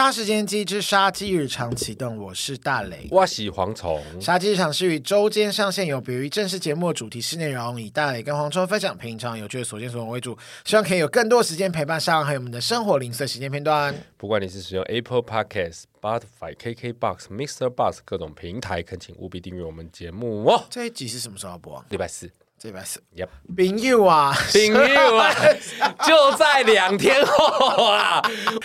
杀时间机之杀鸡日常启动，我是大雷，我是蝗虫。杀鸡日常是与周间上线，有别于正式节目的主题式内容，以大雷跟蝗虫分享平常有趣的所见所闻为主，希望可以有更多时间陪伴上，还有我们的生活零碎时间片段。不管你是使用 Apple Podcast、Spotify、KKBox、Mixer Box 各种平台，恳请务必订阅我们节目哦。这一集是什么时候播、啊？礼拜四。这边是，Yep，朋友啊，朋友啊，就在两天后啊，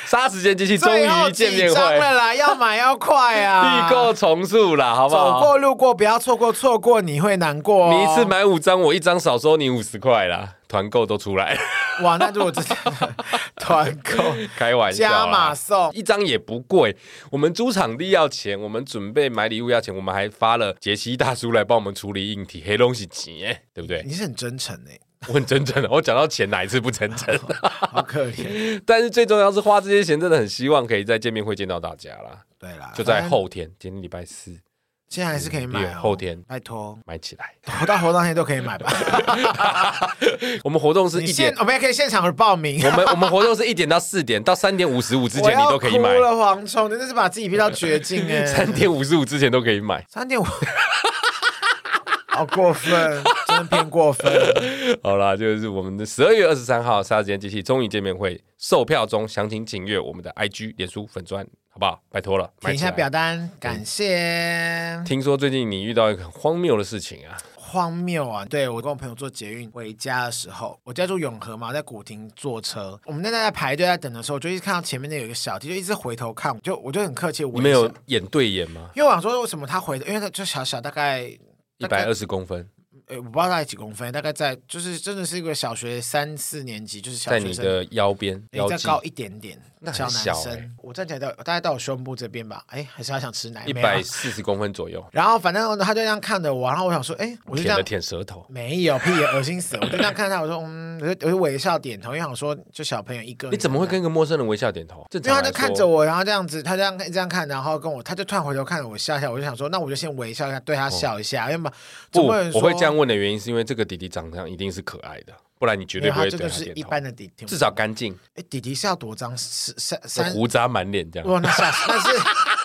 杀时间机器终于见面会了啦，要买要快啊，预购重塑啦，好不好？走过路过不要错过，错过你会难过、哦。你一次买五张，我一张少收你五十块啦。团购都出来了，哇！那如果真的 团购，开玩笑，加码送一张也不贵。我们租场地要钱，我们准备买礼物要钱，我们还发了杰西大叔来帮我们处理硬体，黑东西钱，哎，对不对？你是很真诚哎，我很真诚的。我讲到钱哪一次不真诚？好可怜。但是最重要是花这些钱，真的很希望可以在见面会见到大家啦。对啦，就在后天，今天礼拜四。现在还是可以买、哦，后天拜托买起来，活到活到天都可以买吧。我们活动是一点，我们也可以现场报名。我们我们活动是一点到四点，到三点五十五之前你都可以买。我了，蝗虫真的是把自己逼到绝境哎！三点五十五之前都可以买，三点五，好过分，真的偏过分。好啦，就是我们的十二月二十三号杀时间机器终于见面会，售票中，详情请阅我们的 IG 脸书粉专。好不好？拜托了，填一下表单，感谢。听说最近你遇到一个很荒谬的事情啊？荒谬啊！对，我跟我朋友坐捷运回家的时候，我家住永和嘛，在古亭坐车，我们那在在排队在等的时候，我就一直看到前面那有一个小弟，就一直回头看，就我就很客气，我没有眼对眼吗？因为我想说为什么他回头，因为他就小小，大概一百二十公分。呃，我不知道大概几公分，大概在就是真的是一个小学三四年级，就是小学生在你的腰边，比较高一点点，那很小，小男生。我站起来到大概到我胸部这边吧，哎，还是他想吃奶，一百四十公分左右。然后反正他就这样看着我，然后我想说，哎，我就这样舔舌头，没有屁，恶心死了！我就这样看他，我说，嗯，我就我就微笑点头，因为想说就小朋友一个，你怎么会跟一个陌生人微笑点头？因为他就看着我，然后这样子，他这样这样看，然后跟我，他就突然回头看着我笑笑，我就想说，那我就先微笑一下，对他笑一下，因为嘛，不，我会这样问的原因是因为。这个弟弟长相一定是可爱的，不然你绝对不会对他点头。一般的弟弟，至少干净。哎，弟弟是要多脏？是三三胡渣满脸这样。哇，那是那是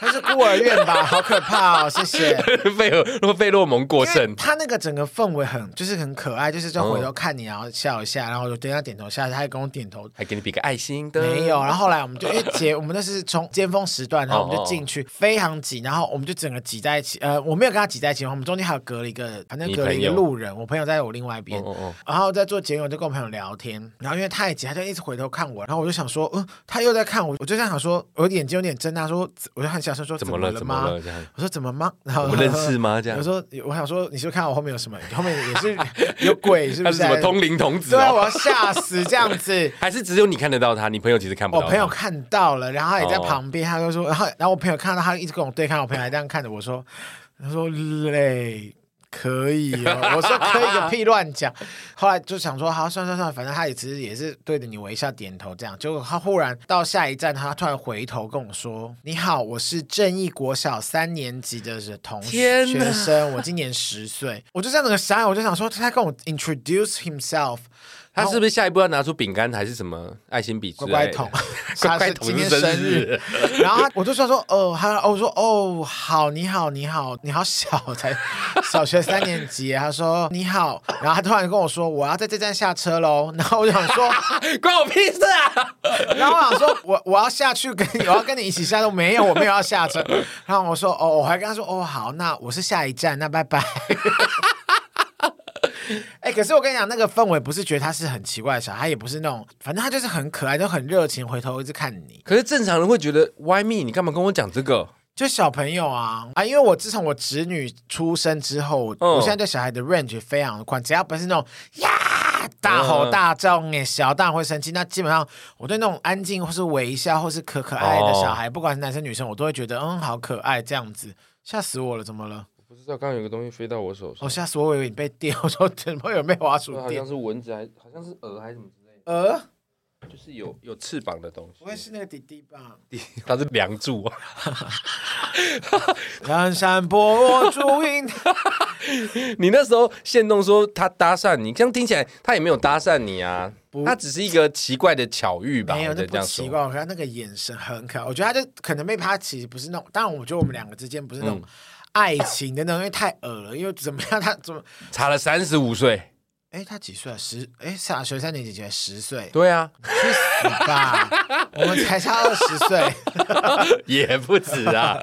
那是孤儿院吧？好可怕哦！谢谢。费尔，如果费洛蒙过剩，他那个整个氛围很就是很可爱，就是就回头看你，然后笑一下，然后就对他点头下，他还跟我点头，还给你比个爱心的。没有，然后后来我们就因为姐，我们那是从尖峰时段，然后我们就进去，非常挤，然后我们就整个挤在一起。呃，我没有跟他挤在一起，我们中间还有隔了一个，反正隔了一个路人，我朋友在我另外一边。然后在做节目，我就跟我朋友聊天，然后因为太挤，他就一直回头看我，然后我就想说，嗯，他又在看我，我就在想说，我眼睛有点睁大，说，我就很小声说，怎么了？怎么了？我说怎么吗？然后我认识吗？这样，我说我想说，你是不是看我后面有什么？后面也是有鬼，是不是？什么通灵童子？对啊，我要吓死这样子，还是只有你看得到他？你朋友其实看不到。我朋友看到了，然后他也在旁边，他就说，然后然后我朋友看到他一直跟我对看，我朋友还这样看着我说，他说累。可以哦，我说可以个屁乱讲。后来就想说，好，算算算，反正他也其实也是对着你微笑点头这样。结果他忽然到下一站，他突然回头跟我说：“你好，我是正义国小三年级的同学生，我今年十岁。”我就这样子想，我就想说，他跟我 introduce himself。他是不是下一步要拿出饼干还是什么爱心笔？乖乖桶，他是今天生日。然后我就说说哦，他我说哦好，你好你好你好小才小学三年级。他说你好，然后他突然跟我说我要在这站下车喽。然后我就想说 关我屁事啊！然后我想说我我要下去跟我要跟你一起下都，没有我没有要下车。然后我说哦，我还跟他说哦好，那我是下一站，那拜拜。哎、欸，可是我跟你讲，那个氛围不是觉得他是很奇怪的小孩，也不是那种，反正他就是很可爱，就很热情，回头一直看你。可是正常人会觉得，Why me？你干嘛跟我讲这个？就小朋友啊啊！因为我自从我侄女出生之后，嗯、我现在对小孩的 range 非常的宽，只要不是那种呀大吼大叫，哎、嗯，小大人会生气，那基本上我对那种安静或是微笑或是可可爱爱的小孩，哦、不管是男生女生，我都会觉得嗯好可爱这样子。吓死我了，怎么了？刚刚有个东西飞到我手上，哦，吓死我！我以为你被电，我说怎么有没有滑鼠垫？好像是蚊子，还好像是蛾还是什么之类的。蛾，就是有有翅膀的东西。不会是那个弟弟吧？弟，他是梁祝啊。梁山伯祝英台。你那时候线动说他搭讪你，这样听起来他也没有搭讪你啊，他只是一个奇怪的巧遇吧？没有，这不奇怪。我看那个眼神很可爱，我觉得他就可能被他其实不是那种，当然我觉得我们两个之间不是那种爱情的那种，因为太恶了，因为怎么样他怎么差了三十五岁。哎，他几岁啊？十哎，小学三年级，十岁。对啊，去死吧！我们才差二十岁，也不止啊。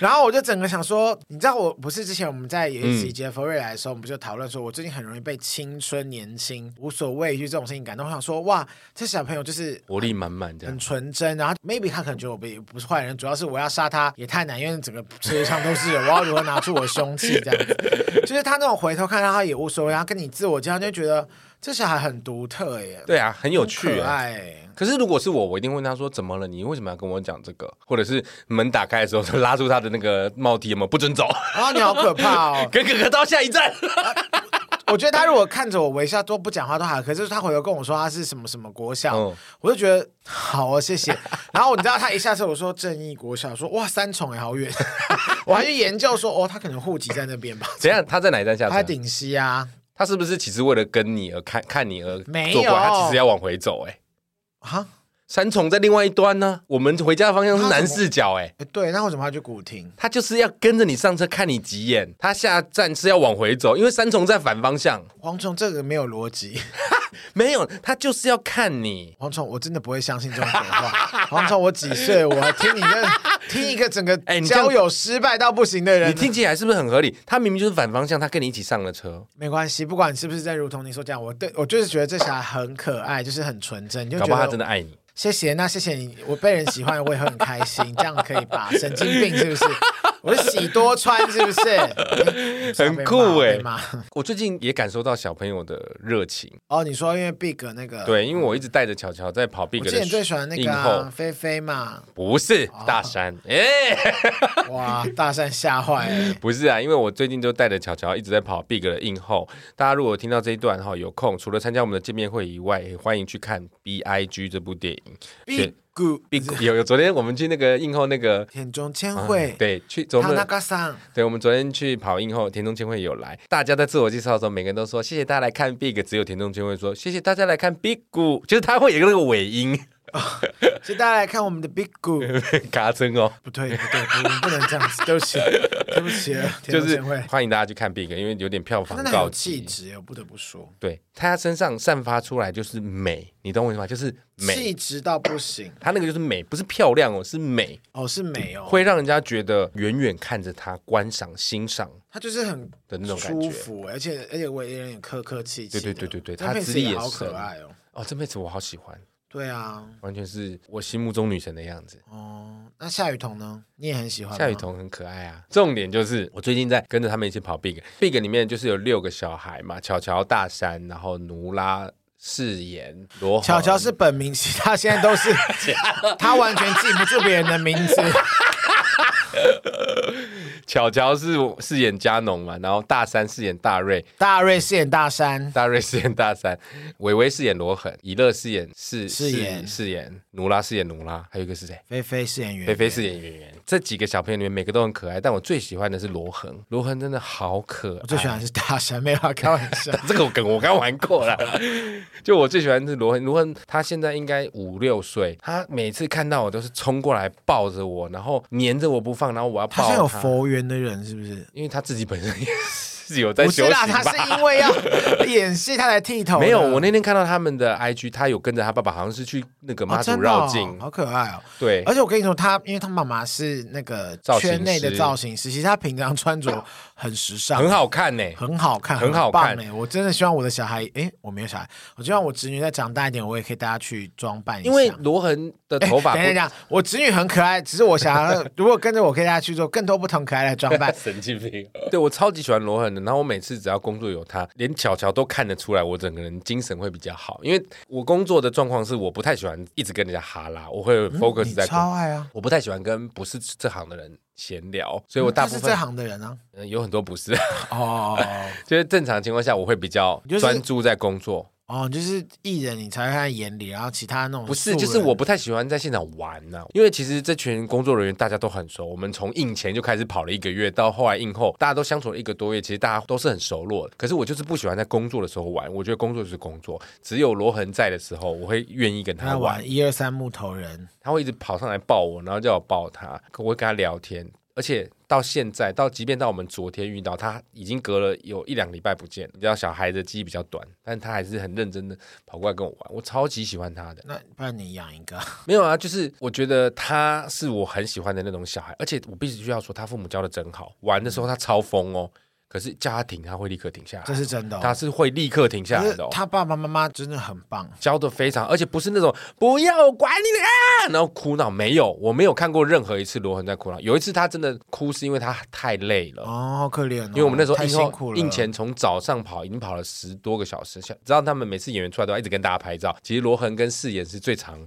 然后我就整个想说，你知道，我不是之前我们在有一集杰佛瑞来的时候，嗯、我们不就讨论说，我最近很容易被青春、年轻、无所畏惧这种事情感动。我想说，哇，这小朋友就是活力满满的，很纯真。然后 maybe 他可能觉得我不不是坏人，主要是我要杀他也太难，因为整个世界上都是人，我要如何拿出我的凶器这样子？就是他那种回头看到他也无所谓，然后跟你自我介绍就觉得这小孩很独特耶，对啊，很有趣，可爱。可是如果是我，我一定问他说：“怎么了？你为什么要跟我讲这个？”或者是门打开的时候，就拉住他的那个帽 T，有没有不准走？啊，你好可怕哦！跟 哥哥到下一站。我觉得他如果看着我微笑都不讲话都好，可是他回头跟我说他是什么什么国小，嗯、我就觉得好啊，谢谢。然后你知道他一下车我说正义国小，说哇三重也好远，我还去研究说哦，他可能户籍在那边吧？怎样？他在哪一站下车？他在顶溪啊。他是不是其实为了跟你而看看你而做怪？他其实要往回走哎、欸。啊，三重在另外一端呢，我们回家的方向是南四角哎、欸。对，那为什么要去古亭？他就是要跟着你上车看你几眼。他下站是要往回走，因为三重在反方向。蝗虫这个没有逻辑。没有，他就是要看你。蝗虫，我真的不会相信这种鬼话。蝗虫，我几岁？我还听你个听一个整个 哎，交友失败到不行的人，你听起来是不是很合理？他明明就是反方向，他跟你一起上了车。没关系，不管你是不是在如同你说这样，我对我就是觉得这小孩很可爱，就是很纯真，你就觉得他真的爱你。谢谢，那谢谢你，我被人喜欢，我也会很开心，这样可以吧？神经病是不是？我是喜多川是不是？很酷哎！我最近也感受到小朋友的热情哦。你说因为 Big 那个？对，因为我一直带着巧巧在跑 Big 的。我之前最喜欢那个菲菲嘛？不是大山 哎！哇，大山吓坏了！不是啊，因为我最近就带着巧巧一直在跑 Big 的映后。大家如果听到这一段哈，有空除了参加我们的见面会以外，也欢迎去看 B I G 这部电影。Big Good，有有，昨天我们去那个映后那个田中千惠，对，去昨天对，我们昨天去跑映后，田中千惠有来。大家在自我介绍的时候，每个人都说谢谢大家来看 Big，只有田中千惠说谢谢大家来看 Big 就是他会有一个那个尾音。谢谢大家来看我们的 Big Good，卡真哦，不对不对，我们不能这样子，对不起 对不起，就是欢迎大家去看 Big，因为有点票房高气质，我不得不说，对他身上散发出来就是美，你懂我意思吗？就是美，气质到不行，他那个就是美，不是漂亮哦，是美。哦，是美哦，会让人家觉得远远看着他观赏欣赏，他就是很的那种感觉，舒服，而且而且我也有点客客气气，对对对对对，他资历也好可爱哦，哦，这妹子我好喜欢。对啊，完全是我心目中女神的样子。哦，那夏雨桐呢？你也很喜欢？夏雨桐很可爱啊。重点就是我最近在跟着他们一起跑 Big。Big 里面就是有六个小孩嘛，巧巧、大山，然后奴拉誓言罗。巧巧是本名，其他现在都是 他完全记不住别人的名字。巧巧是饰演佳农嘛，然后大山饰演大瑞，大瑞饰演大山，大瑞饰演大山，伟伟饰演罗恒，以乐饰演饰饰演饰演努拉饰演努拉，还有一个是谁？菲菲饰演圆圆，菲菲饰演圆圆。这几个小朋友里面每个都很可爱，但我最喜欢的是罗恒，罗恒真的好可爱。我最喜欢的是大山，没有开玩笑，这个梗我刚玩过了。就我最喜欢的是罗恒，罗恒他现在应该五六岁，他每次看到我都是冲过来抱着我，然后黏着我不放，然后我要抱他。他有佛缘的人是不是？因为他自己本身也是有在修行吧。他是因为要 演戏，他才剃头。没有，我那天看到他们的 IG，他有跟着他爸爸，好像是去那个妈祖绕境，哦哦，好可爱哦。对，而且我跟你说，他因为他妈妈是那个圈内的造型师，其实他平常穿着很时尚，很好看呢，很好看，很好看呢。我真的希望我的小孩，哎，我没有小孩，我希望我侄女再长大一点，我也可以带她去装扮一下。因为罗恒的头发，等一下，我侄女很可爱，只是我想要，如果跟着我，可以带她去做更多不同可爱的装扮。神经病！对，我超级喜欢罗恒的，然后我每次只要工作有他，连巧巧都看得出来，我整个人精神会比较好。因为我工作的状况是，我不太喜欢一直跟人家哈拉，我会 focus 在、嗯、超爱啊，我不太喜欢跟不是这行的人闲聊，所以我大部分、嗯、是这行的人啊，嗯，有很多不是哦，就是正常情况下，我会比较专注在工作。哦，就是艺人你才会看在眼里，然后其他那种不是，就是我不太喜欢在现场玩呢、啊，因为其实这群工作人员大家都很熟，我们从印前就开始跑了一个月，到后来印后，大家都相处了一个多月，其实大家都是很熟络的。可是我就是不喜欢在工作的时候玩，我觉得工作就是工作，只有罗恒在的时候，我会愿意跟他玩。一二三木头人，他会一直跑上来抱我，然后叫我抱他，我会跟他聊天。而且到现在，到即便到我们昨天遇到，他已经隔了有一两礼拜不见。你知道小孩的记忆比较短，但他还是很认真的跑过来跟我玩，我超级喜欢他的。那不然你养一个？没有啊，就是我觉得他是我很喜欢的那种小孩，而且我必须要说，他父母教的真好，玩的时候他超疯哦。可是叫他停，他会立刻停下来，这是真的、哦。他是会立刻停下来的、哦。他爸爸妈妈真的很棒，教的非常，而且不是那种不要管你的啊，然后哭闹。没有，我没有看过任何一次罗恒在哭闹。有一次他真的哭，是因为他太累了哦，好可怜、哦。因为我们那时候辛苦了，印前从早上跑，已经跑了十多个小时。像知道他们每次演员出来都要一直跟大家拍照。其实罗恒跟饰演是最长。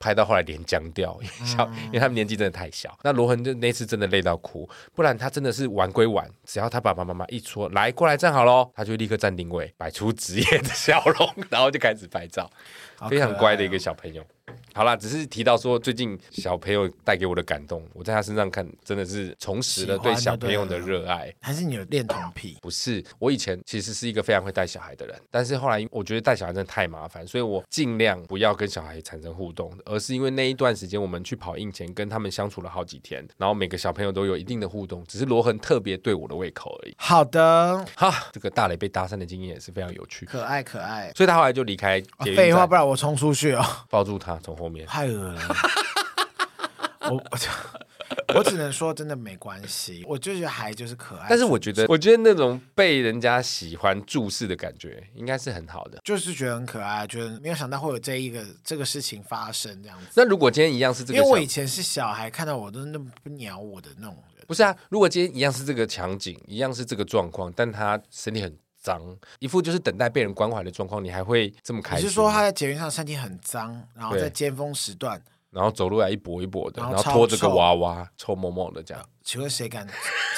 拍到后来脸僵掉，因为小，因为他们年纪真的太小。那罗恒就那次真的累到哭，不然他真的是玩归玩，只要他爸爸妈妈一说来过来站好喽，他就立刻站定位，摆出职业的笑容，然后就开始拍照，非常乖的一个小朋友。好啦，只是提到说最近小朋友带给我的感动，我在他身上看真的是重拾了对小朋友的热爱。还是你有恋童癖？不是，我以前其实是一个非常会带小孩的人，但是后来我觉得带小孩真的太麻烦，所以我尽量不要跟小孩产生互动，而是因为那一段时间我们去跑印前跟他们相处了好几天，然后每个小朋友都有一定的互动，只是罗恒特别对我的胃口而已。好的，哈，这个大雷被搭讪的经验也是非常有趣，可爱可爱，所以他后来就离开。废话，不然我冲出去哦，抱住他从后面。太恶了，我我我只能说真的没关系，我就觉得还就是可爱。但是我觉得，我觉得那种被人家喜欢注视的感觉，应该是很好的。就是觉得很可爱，觉得没有想到会有这一个这个事情发生这样子。那如果今天一样是这个，因为我以前是小孩，看到我都那么不鸟我的那种人。不是啊，如果今天一样是这个场景，一样是这个状况，但他身体很。脏，一副就是等待被人关怀的状况，你还会这么开心？你是说他在捷运上身体很脏，然后在尖峰时段，然后走路来一跛一跛的，然后拖着个娃娃，臭某某的这样？请问谁敢？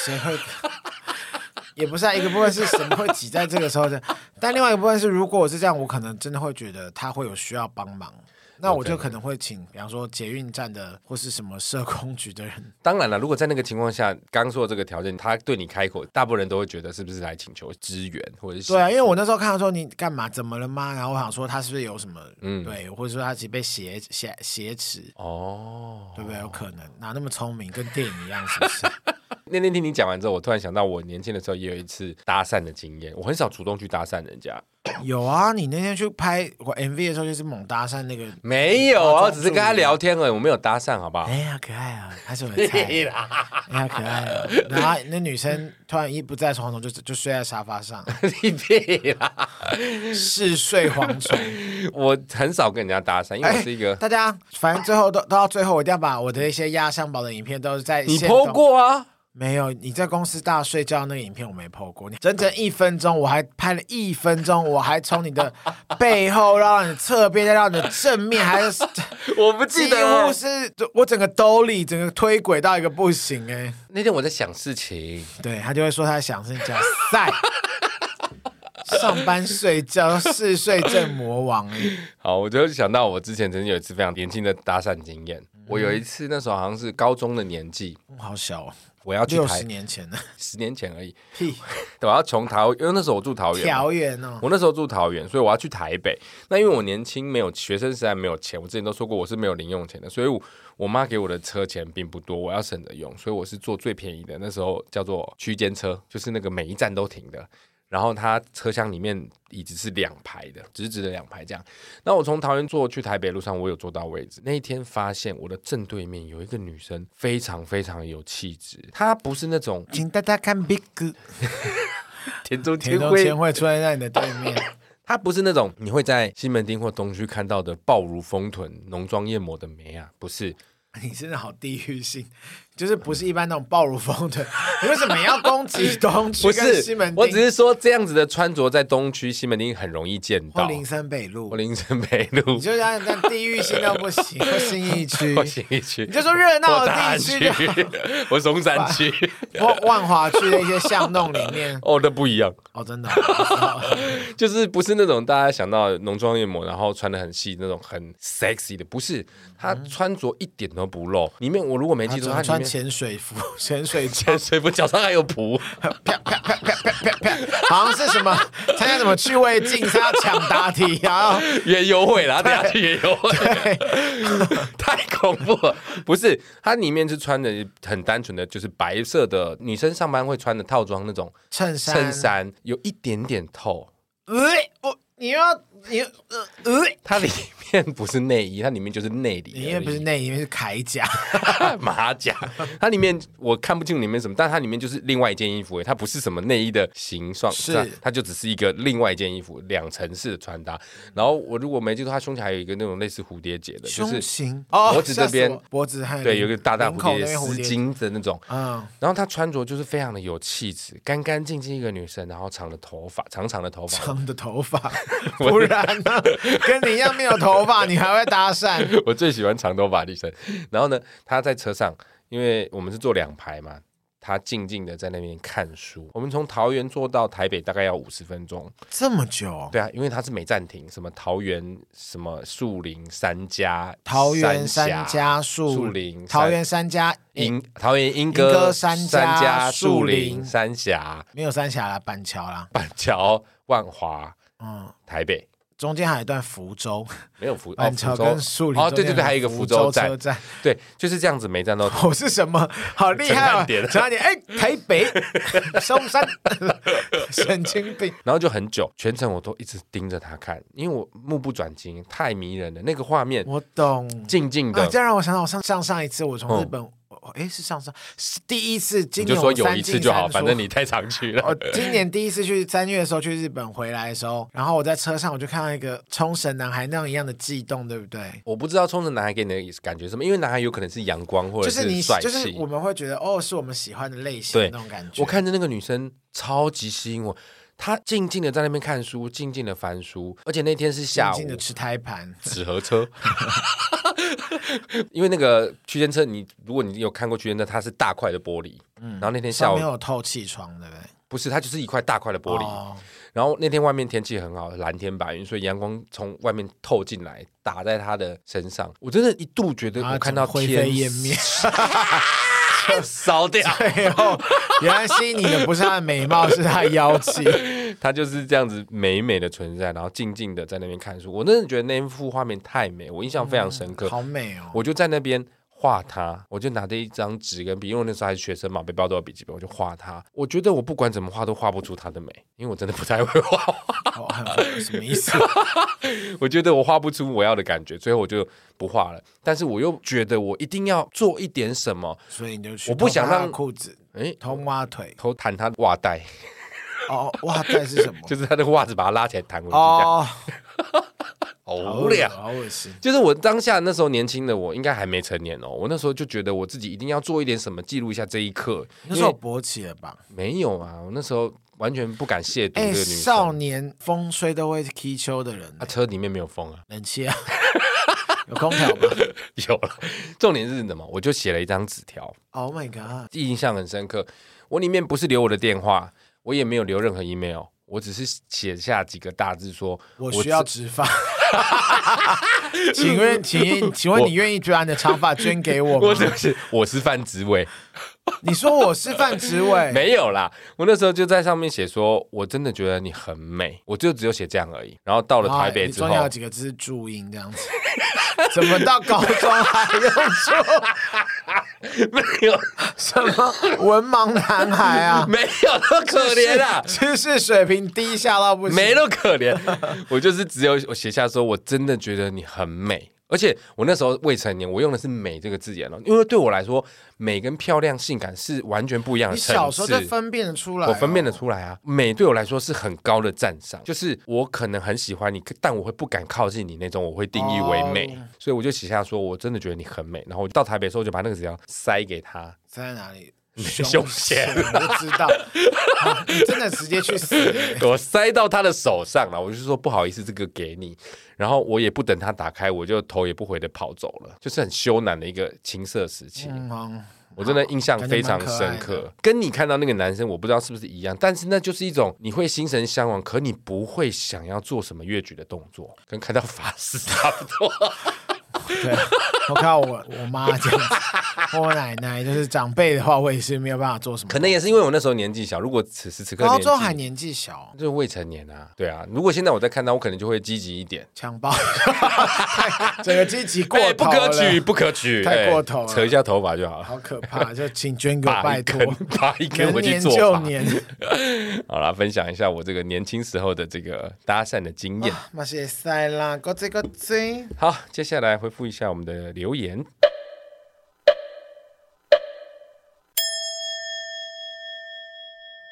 谁会？也不是啊，一个部分是什么会挤在这个时候的？但另外一个部分是，如果我是这样，我可能真的会觉得他会有需要帮忙。那我就可能会请，比方说捷运站的或是什么社工局的人。当然了，如果在那个情况下，刚说的这个条件，他对你开口，大部分人都会觉得是不是来请求支援，或者是对啊，因为我那时候看到说你干嘛，怎么了吗？然后我想说他是不是有什么，嗯，对，或者说他其实被挟挟挟持哦，对不对？有可能，哪那么聪明，跟电影一样，是不是？那天听你讲完之后，我突然想到，我年轻的时候也有一次搭讪的经验。我很少主动去搭讪人家。有啊，你那天去拍我 MV 的时候，就是猛搭讪那个。没有啊，只是跟他聊天而已，我没有搭讪，好不好？哎呀，可爱啊，还是我的菜。哎呀，可爱啊。然后那女生突然一不在床头，就就睡在沙发上。你屁啦！嗜睡蝗虫。我很少跟人家搭讪，因为我是一个。大家反正最后都都到最后，我一定要把我的一些压箱宝的影片都是在。你 po 过啊？没有，你在公司大睡觉那个影片我没 po 过，你整整一分钟，我还拍了一分钟，我还从你的背后让你侧边，再让你的正面，还是 我不记得，几乎是我整个兜里整个推轨到一个不行哎、欸。那天我在想事情，对他就会说他在想事情，叫赛 上班睡觉嗜睡症魔王哎。好，我就想到我之前曾经有一次非常年轻的搭讪经验，嗯、我有一次那时候好像是高中的年纪，好小哦。我要去台，十年前的，十年前而已。屁，我要从桃，因为那时候我住桃园，桃园哦。我那时候住桃园，所以我要去台北。那因为我年轻，没有学生时代没有钱，我之前都说过我是没有零用钱的，所以我我妈给我的车钱并不多，我要省着用，所以我是坐最便宜的，那时候叫做区间车，就是那个每一站都停的。然后它车厢里面椅子是两排的，直直的两排这样。那我从桃园坐去台北路上，我有坐到位置。那一天发现我的正对面有一个女生，非常非常有气质。她不是那种，请大家看 Big，田中千惠会出现在你的对面。她不是那种你会在西门町或东区看到的暴如风臀、浓妆艳抹的美啊，不是。你真的好地域性，就是不是一般那种暴露风的，你为什么要攻击东区 跟西门町？我只是说这样子的穿着在东区、西门町很容易见到。林森北路，或林森北路，你就像那地域性都不行。或新义区，或新义区，你就说热闹的地区，我 松山区，万万华区的一些巷弄里面，哦，那不一样。哦，真的，就是不是那种大家想到浓妆艳抹，然后穿的很细那种很 sexy 的，不是，他穿着一点都不露。里面我如果没记错，他穿潜水服，潜水潜水服，脚上还有蹼，啪啪啪啪啪啪啪，好像是什么 参加什么趣味竞赛要抢答题，然后园游会啦，等下去园游会，太恐怖了。不是，它里面是穿的很单纯的，就是白色的女生上班会穿的套装那种衬衫，衬衫有一点点透。呃，我你要你呃呃，它里面。不是内衣，它里面就是内里。里面不是内衣，里面是铠甲、马甲。它里面我看不清里面什么，但它里面就是另外一件衣服。它不是什么内衣的形状，是它就只是一个另外一件衣服，两层式的穿搭。然后我如果没记错，它胸前还有一个那种类似蝴蝶结的，就是脖子这边，脖子还对，有一个大大蝴蝶丝巾的那种。嗯，然后她穿着就是非常的有气质，干干净净一个女生，然后长的头发，长长的头发，长的头发，不然呢，跟你一样没有头。头发，你还会搭讪？我最喜欢长头发女生。然后呢，他在车上，因为我们是坐两排嘛，他静静的在那边看书。我们从桃园坐到台北大概要五十分钟，这么久？对啊，因为他是没暂停，什么桃园什么树林三家，桃园三家树林，桃园三家莺，桃园莺歌三家树林三峡，没有三峡啦，板桥啦，板桥万华，嗯，台北。中间还有一段福州，没有福 板桥跟树林哦，对对对，还有一个福州站，对，就是这样子，没站到。我是什么？好厉害啊！点，点，哎，台北 松山，神经病。然后就很久，全程我都一直盯着他看，因为我目不转睛，太迷人了。那个画面，我懂，静静的。这样让我想到，我上上上一次我从日本。哎，是上上是第一次，今年就说有一次就好，反正你太常去了。我今年第一次去三月的时候去日本回来的时候，然后我在车上我就看到一个冲绳男孩那样一样的悸动，对不对？我不知道冲绳男孩给你的感觉什么，因为男孩有可能是阳光或者是帅气，就是我们会觉得哦，是我们喜欢的类型的那种感觉。我看着那个女生超级吸引我。他静静的在那边看书，静静的翻书，而且那天是下午，静静的吃胎盘纸盒车，因为那个区间车，你如果你有看过区间车，它是大块的玻璃，嗯，然后那天下午没有透气窗，对不对？不是，它就是一块大块的玻璃。哦、然后那天外面天气很好，蓝天白云，所以阳光从外面透进来，打在他的身上，我真的一度觉得我看到天灰飞烟灭。烧掉，最后原来吸引你的不是他的美貌，是他的妖气。他就是这样子美美的存在，然后静静的在那边看书。我真的觉得那一幅画面太美，我印象非常深刻。嗯、好美哦！我就在那边画他，我就拿着一张纸跟笔，因为我那时候还是学生嘛，背包都有笔记本，我就画他。我觉得我不管怎么画都画不出他的美，因为我真的不太会画画。哦、什么意思？我觉得我画不出我要的感觉，最后我就不画了。但是我又觉得我一定要做一点什么，所以你就去我不想让裤子哎偷挖腿偷弹他袜带。哦，袜带是什么？就是他的袜子把它拉起来弹回去。哦，好无聊，好恶心。就是我当下那时候年轻的我，应该还没成年哦。我那时候就觉得我自己一定要做一点什么，记录一下这一刻。那时候勃起了吧？没有啊，我那时候。完全不敢亵渎这个女生。少年风吹都会踢球的人，他车里面没有风啊，冷气啊，有空调吗？有了。重点是什么？我就写了一张纸条。Oh my god！印象很深刻。我里面不是留我的电话，我也没有留任何 email，我只是写下几个大字说：我需要植发。请问，请请问你愿意把你的长发捐给我吗？我是我是范植伟。你说我是范植伟？没有啦，我那时候就在上面写说，我真的觉得你很美，我就只有写这样而已。然后到了台北之后，中间有几个字是注音这样子，怎么到高中还用错？没有什么文盲男孩啊，没有那么可怜啊，知识水平低下到不行，没那么可怜。我就是只有我写下说，我真的觉得你很美。而且我那时候未成年，我用的是“美”这个字眼了，因为对我来说，美跟漂亮、性感是完全不一样的。你小时候就分辨得出来，我分辨得出来啊。美对我来说是很高的赞赏，就是我可能很喜欢你，但我会不敢靠近你那种，我会定义为美。哦、所以我就写下说，我真的觉得你很美。然后我到台北的时候，就把那个纸条塞给他，塞在哪里？胸前，我就知道，你真的直接去死！我塞到他的手上了，我就说不好意思，这个给你。然后我也不等他打开，我就头也不回的跑走了，就是很羞赧的一个青涩时期。嗯，我真的印象非常深刻。跟你看到那个男生，我不知道是不是一样，但是那就是一种你会心神向往，可你不会想要做什么越举的动作，跟看到法师差不多。对，我看到我我妈这样子，我奶奶就是长辈的话，我也是没有办法做什么。可能也是因为我那时候年纪小，如果此时此刻高中还年纪小，就是未成年啊。对啊，如果现在我再看到，我可能就会积极一点。强暴，整个积极过头了，不可取，不可取，太过头了，扯一下头发就好了。好可怕，就请捐给我，拜托，拔一根回去做就。年 好了，分享一下我这个年轻时候的这个搭讪的经验。塞啦，个这个这。好，接下来回复一下我们的留言。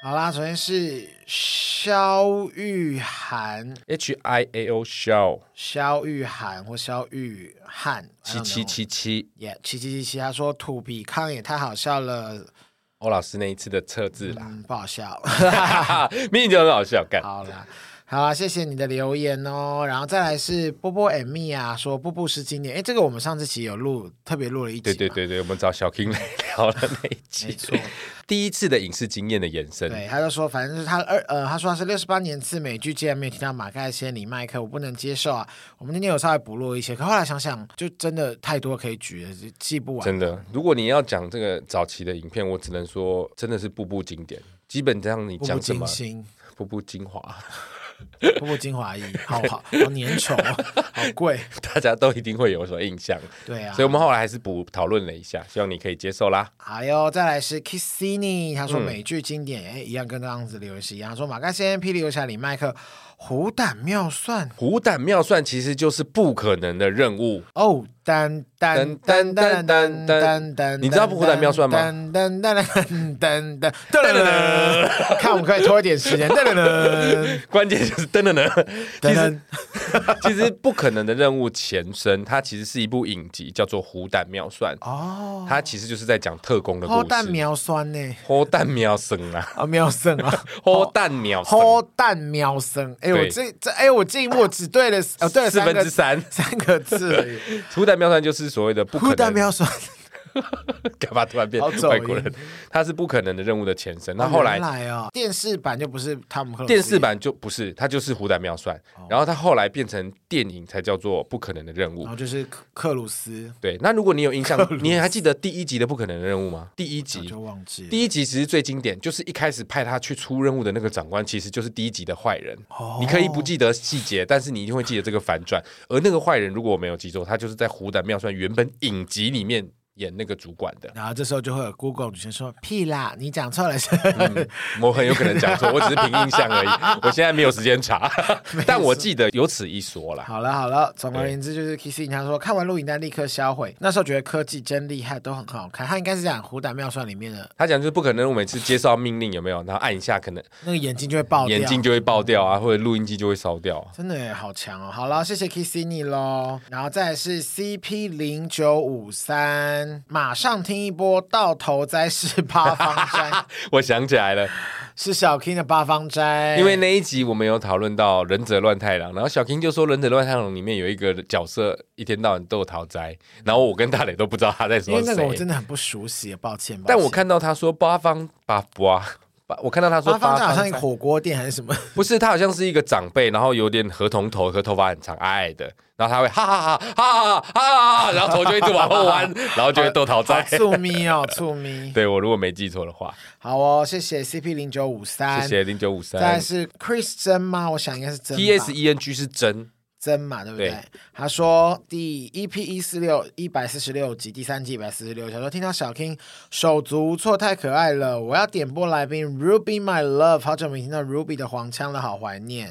好啦，首先是肖玉涵，H I A O 肖肖玉涵或肖玉翰七七七七，耶七七七七，他说土比康也太好笑了，欧老师那一次的测字啦，嗯，不好笑，明明就很好笑，干。好了。好啊，谢谢你的留言哦。然后再来是波波 and me 啊，说步步是经典。哎，这个我们上次其实有录，特别录了一集。对对对对，我们找小 King 来聊了那一集。没错，第一次的影视经验的延伸。对，他就说，反正是他二呃，他说他是六十八年次美剧，竟然没有提到马盖先、李麦克，我不能接受啊。我们今天有稍微补录一些，可后来想想，就真的太多可以举了，记不完。真的，如果你要讲这个早期的影片，我只能说真的是步步经典。基本上你讲什么？步步精华。步步精华液，好好好粘稠，好贵，大家都一定会有所印象。对啊，所以我们后来还是补讨论了一下，希望你可以接受啦。好哟，再来是 Kissini，他说美剧经典，哎、嗯，一样跟这样子留言是一样，他说马盖先、霹雳游侠里麦克。虎胆妙算，虎胆妙算其实就是不可能的任务哦。噔噔噔噔噔噔噔，你知道不虎胆妙算吗？噔噔噔噔噔噔噔，看我们可以拖一点时间。噔噔噔，关键就是噔噔噔。其实 其实不可能的任务前身，它其实是一部影集，叫做《虎胆妙算》哦。它其实就是在讲特工的故事。虎胆妙算呢？虎胆妙算啊！啊妙算啊！虎胆妙虎胆妙算。我这这哎，我这一幕只对了哦，对了四分之三三个字。虎胆妙算就是所谓的不可能。虎胆妙算。干嘛突然变外国人？他是不可能的任务的前身。那后来，电视版就不是汤姆克鲁斯，电视版就不是，他就是虎胆妙算。然后他后来变成电影才叫做不可能的任务。然后就是克鲁斯。对，那如果你有印象，你还记得第一集的不可能的任务吗？第一集就忘记。第一集其实最经典，就是一开始派他去出任务的那个长官，其实就是第一集的坏人。你可以不记得细节，但是你一定会记得这个反转。而那个坏人，如果我没有记错，他就是在虎胆妙算原本影集里面。演那个主管的，然后这时候就会有 Google 女生说：“屁啦，你讲错了。嗯”我很有可能讲错，我只是凭印象而已。我现在没有时间查，但我记得有此一说啦。好了好了，总而言之就是 Kissing 他说看完录影带立刻销毁。那时候觉得科技真厉害，都很好看。他应该是讲《虎胆妙算》里面的。他讲就是不可能，我每次接受命令有没有，然后按一下，可能那个眼睛就会爆掉，眼睛就会爆掉啊，或者录音机就会烧掉。真的，好强哦！好了，谢谢 Kissing 你喽。然后再来是 CP 零九五三，马上。听一波到头栽是八方斋，我想起来了，是小 King 的八方斋。因为那一集我们有讨论到忍者乱太郎，然后小 King 就说忍者乱太郎里面有一个角色一天到晚都有逃灾，然后我跟大磊都不知道他在说谁。因为那个我真的很不熟悉，抱歉。抱歉，但我看到他说八方八八。我看到他说八方好像一个火锅店还是什么？不是，他好像是一个长辈，然后有点合同头和头发很长，矮矮的，然后他会哈哈哈哈哈哈，然后头就一直往后弯，然后就会逗讨债。醋咪哦，醋咪。对，我如果没记错的话。好哦，谢谢 CP 零九五三，谢谢零九五三。但是 Chris 真吗？我想应该是真。T S E N G 是真。真嘛，对不对？对，他说第 EP 一四六一百四十六集第三季一百四十六，小时候听到小 King 手足无措，太可爱了。我要点播来宾 Ruby My Love，好久没听到 Ruby 的黄腔了，好怀念。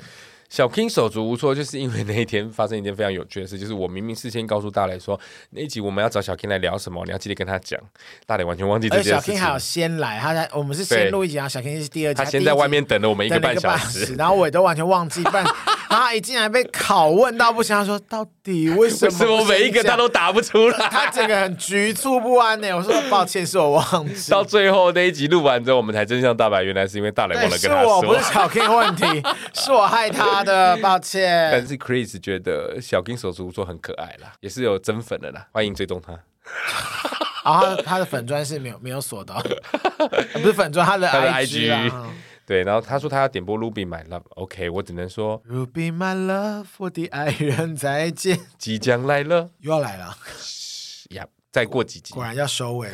小 King 手足无措，就是因为那一天发生一件非常有趣的事，就是我明明事先告诉大磊说那一集我们要找小 King 来聊什么，你要记得跟他讲。大磊完全忘记这件事情。小 King 还有先来，他在我们是先录一集，然后小 King 是第二集，他先在外面等了我们一个半小时，然后我也都完全忘记半。然后他一进来被拷问到不行，他说到底为什么？为什么每一个他都答不出来？他整个很局促不安呢。我说抱歉，是我忘记。到最后那一集录完之后，我们才真相大白，原来是因为大雷忘了跟他说。是我不是小 King 问题，是我害他的，抱歉。但是 Chris 觉得小 King 手足无措很可爱啦，也是有真粉的啦，欢迎追踪他。然后他的粉砖是没有没有锁的，不是粉砖，他的 IG 啊。对，然后他说他要点播 Ruby My Love，OK，我只能说 Ruby My Love，我的爱人再见，即将来了，又要来了，呀，再过几集，果然要收尾，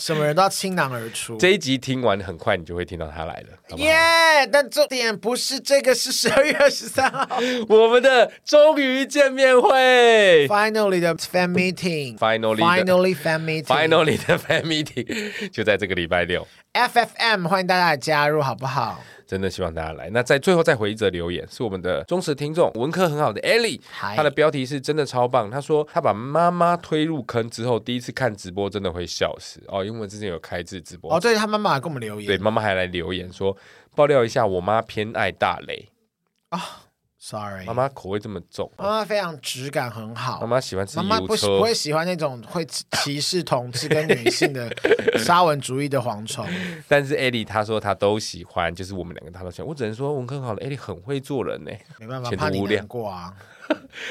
什么人都要倾囊而出。这一集听完，很快你就会听到他来了，耶！Yeah, 但重点不是这个，是十二月二十三号，我们的终于见面会，Finally 的 Fan Meeting，Finally，Finally Fan Meeting，Finally 的 Fan Meeting，就在这个礼拜六。FFM，欢迎大家的加入，好不好？真的希望大家来。那在最后再回一则留言，是我们的忠实听众，文科很好的 Ellie，他的标题是真的超棒。他说他把妈妈推入坑之后，第一次看直播真的会笑死哦，因为我之前有开自直播哦。对，他妈妈还跟我们留言，对，妈妈还来留言说爆料一下，我妈偏爱大雷啊。哦 Sorry，妈妈口味这么重。妈妈非常质感很好。妈妈喜欢吃油车。妈妈不不会喜欢那种会歧视同志跟女性的 沙文主义的蝗虫。但是艾莉她说她都喜欢，就是我们两个她都喜欢。我只能说文科好的艾莉很会做人呢。没办法，怕你难过啊。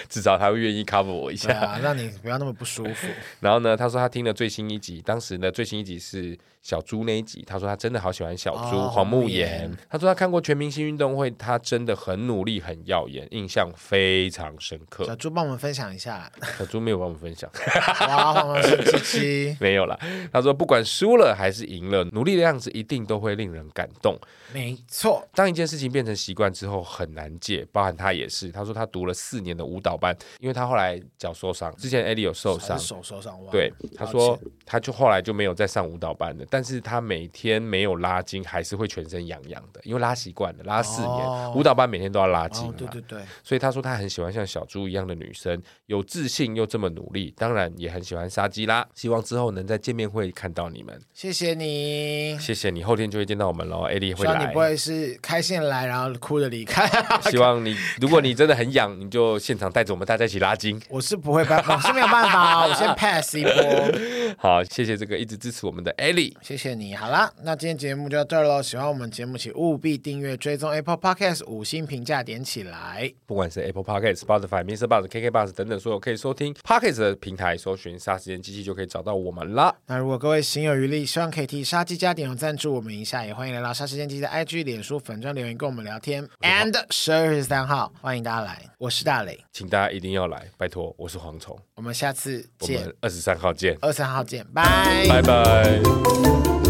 至少他会愿意 cover 我一下，啊，让你不要那么不舒服。然后呢，他说他听了最新一集，当时呢最新一集是小猪那一集，他说他真的好喜欢小猪，哦、黄沐妍。他说他看过全明星运动会，他真的很努力，很耀眼，印象非常深刻。小猪帮我们分享一下，小猪没有帮我们分享。哇，黄黄生七七没有了。他说不管输了还是赢了，努力的样子一定都会令人感动。没错，当一件事情变成习惯之后很难戒，包含他也是。他说他读了四年的舞蹈班，因为他后来脚受伤，之前艾莉有受伤，手受伤。对，他说他就后来就没有再上舞蹈班了。但是他每天没有拉筋，还是会全身痒痒的，因为拉习惯了，拉四年、哦、舞蹈班每天都要拉筋、哦。对对对，所以他说他很喜欢像小猪一样的女生，有自信又这么努力，当然也很喜欢莎基拉。希望之后能在见面会看到你们。谢谢你，谢谢你，后天就会见到我们喽。艾莉会来。你不会是开线来，然后哭着离开？希望你，如果你真的很痒，你就现场带着我们大家一起拉筋。我是不会办法，我是没有办法，我先 pass 一波。好，谢谢这个一直支持我们的 Ellie，谢谢你。好啦，那今天节目就到这儿喽。喜欢我们节目，请务必订阅、追踪 Apple Podcast，五星评价点起来。不管是 Apple Podcast、Spotify、Mr. Buzz、KK Buzz 等等所有可以收听 Podcast 的平台，搜寻“杀时间机器”就可以找到我们啦。那如果各位行有余力，希望可以替杀鸡加点油赞助我们一下，也欢迎来到杀时间机器的 IG、脸书粉专留言跟我们聊天。And 十二月三号，欢迎大家来，我是大磊，请大家一定要来，拜托，我是蝗虫，我们下次见，二十三号见，二十三号见，拜拜拜。